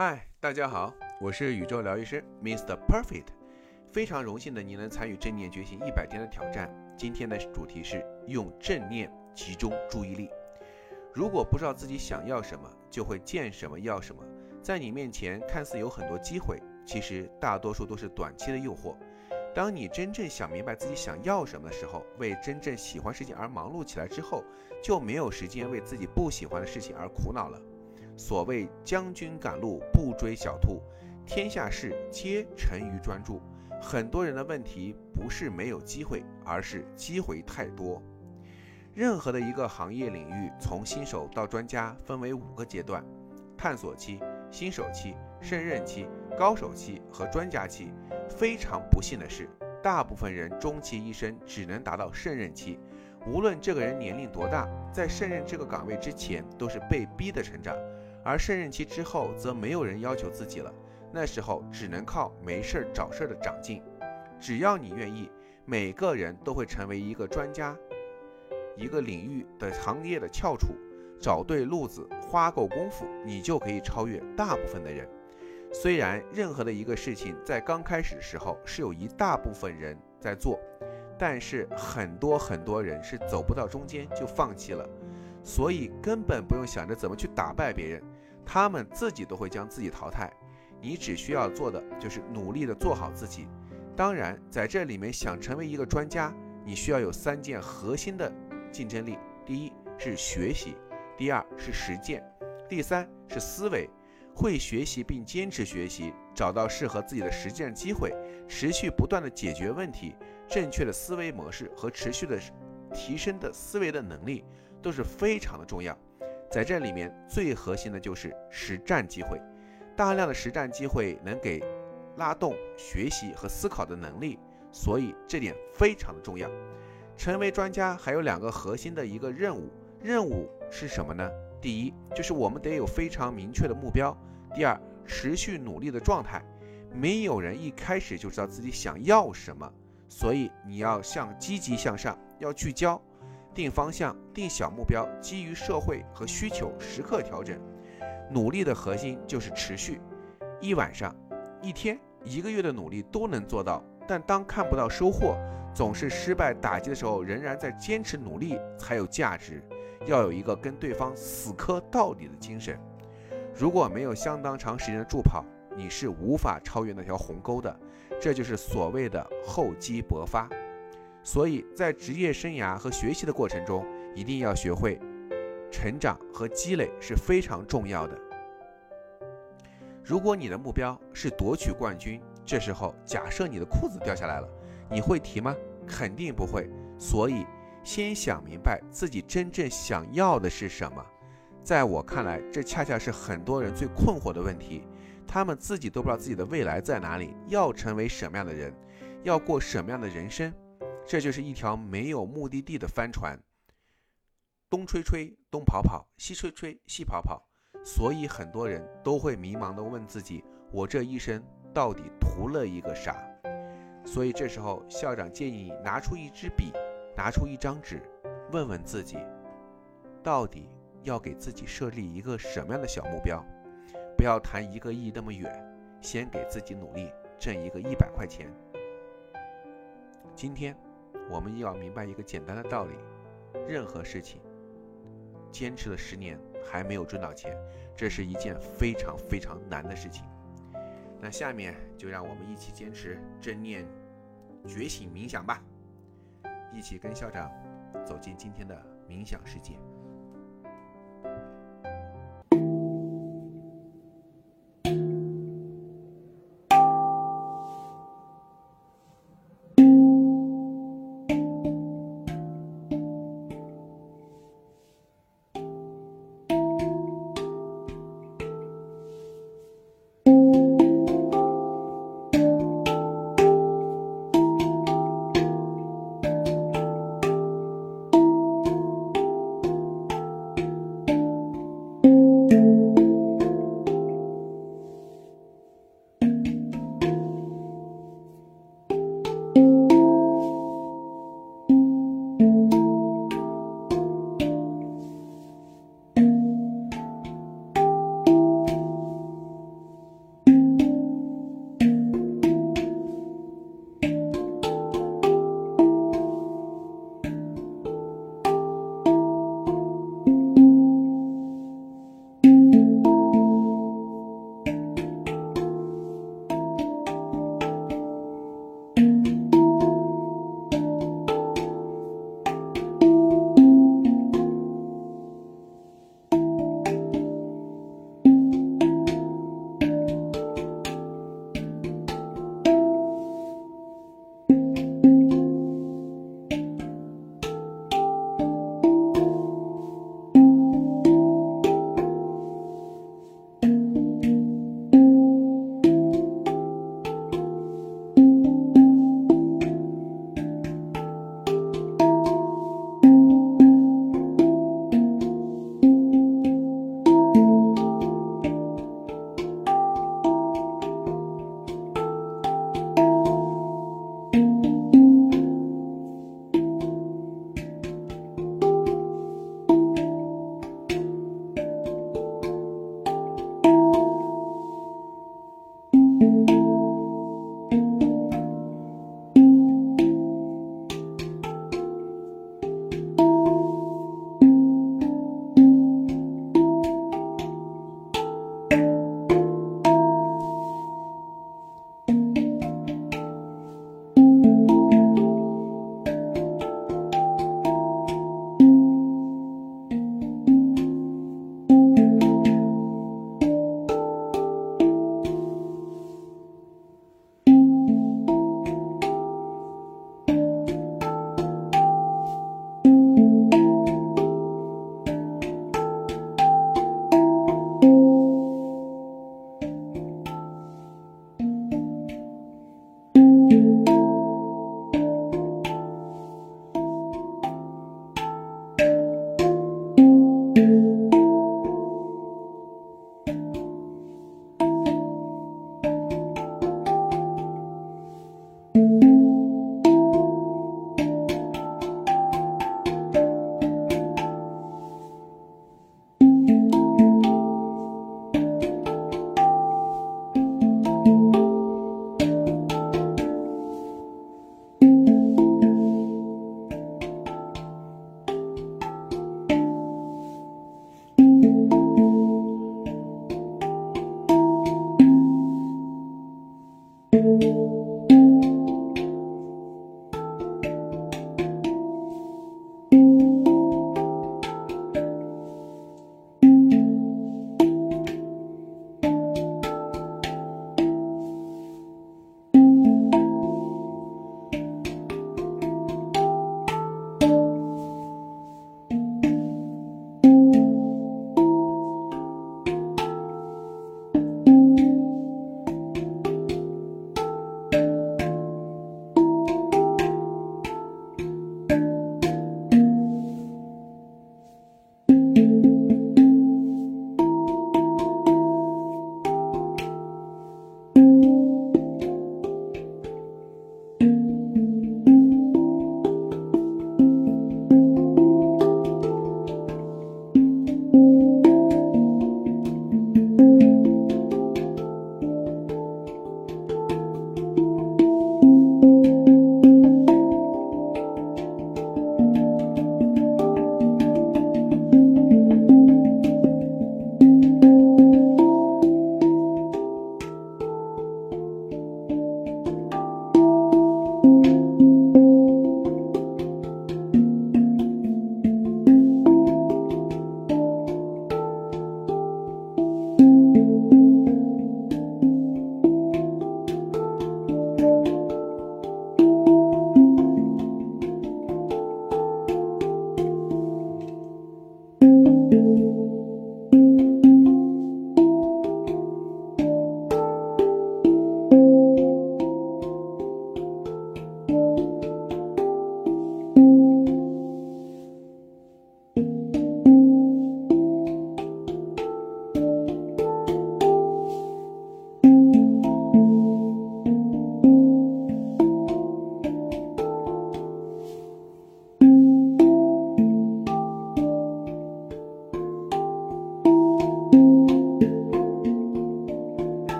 嗨，大家好，我是宇宙疗愈师 Mr. Perfect，非常荣幸的你能参与正念觉醒一百天的挑战。今天的主题是用正念集中注意力。如果不知道自己想要什么，就会见什么要什么。在你面前看似有很多机会，其实大多数都是短期的诱惑。当你真正想明白自己想要什么的时候，为真正喜欢事情而忙碌起来之后，就没有时间为自己不喜欢的事情而苦恼了。所谓将军赶路不追小兔，天下事皆成于专注。很多人的问题不是没有机会，而是机会太多。任何的一个行业领域，从新手到专家，分为五个阶段：探索期、新手期、胜任期、高手期和专家期。非常不幸的是，大部分人终其一生只能达到胜任期。无论这个人年龄多大，在胜任这个岗位之前，都是被逼的成长。而胜任期之后，则没有人要求自己了，那时候只能靠没事儿找事儿的长进。只要你愿意，每个人都会成为一个专家，一个领域的行业的翘楚。找对路子，花够功夫，你就可以超越大部分的人。虽然任何的一个事情在刚开始的时候是有一大部分人在做，但是很多很多人是走不到中间就放弃了，所以根本不用想着怎么去打败别人。他们自己都会将自己淘汰，你只需要做的就是努力的做好自己。当然，在这里面想成为一个专家，你需要有三件核心的竞争力：第一是学习，第二是实践，第三是思维。会学习并坚持学习，找到适合自己的实践机会，持续不断的解决问题，正确的思维模式和持续的提升的思维的能力都是非常的重要。在这里面最核心的就是实战机会，大量的实战机会能给拉动学习和思考的能力，所以这点非常的重要。成为专家还有两个核心的一个任务，任务是什么呢？第一就是我们得有非常明确的目标，第二持续努力的状态。没有人一开始就知道自己想要什么，所以你要向积极向上，要聚焦。定方向，定小目标，基于社会和需求时刻调整。努力的核心就是持续。一晚上、一天、一个月的努力都能做到，但当看不到收获，总是失败打击的时候，仍然在坚持努力才有价值。要有一个跟对方死磕到底的精神。如果没有相当长时间的助跑，你是无法超越那条鸿沟的。这就是所谓的厚积薄发。所以在职业生涯和学习的过程中，一定要学会成长和积累是非常重要的。如果你的目标是夺取冠军，这时候假设你的裤子掉下来了，你会提吗？肯定不会。所以先想明白自己真正想要的是什么。在我看来，这恰恰是很多人最困惑的问题。他们自己都不知道自己的未来在哪里，要成为什么样的人，要过什么样的人生。这就是一条没有目的地的帆船，东吹吹，东跑跑，西吹吹，西跑跑。所以很多人都会迷茫地问自己：我这一生到底图了一个啥？所以这时候，校长建议拿出一支笔，拿出一张纸，问问自己，到底要给自己设立一个什么样的小目标？不要谈一个亿那么远，先给自己努力挣一个一百块钱。今天。我们要明白一个简单的道理：任何事情坚持了十年还没有赚到钱，这是一件非常非常难的事情。那下面就让我们一起坚持正念觉醒冥想吧，一起跟校长走进今天的冥想世界。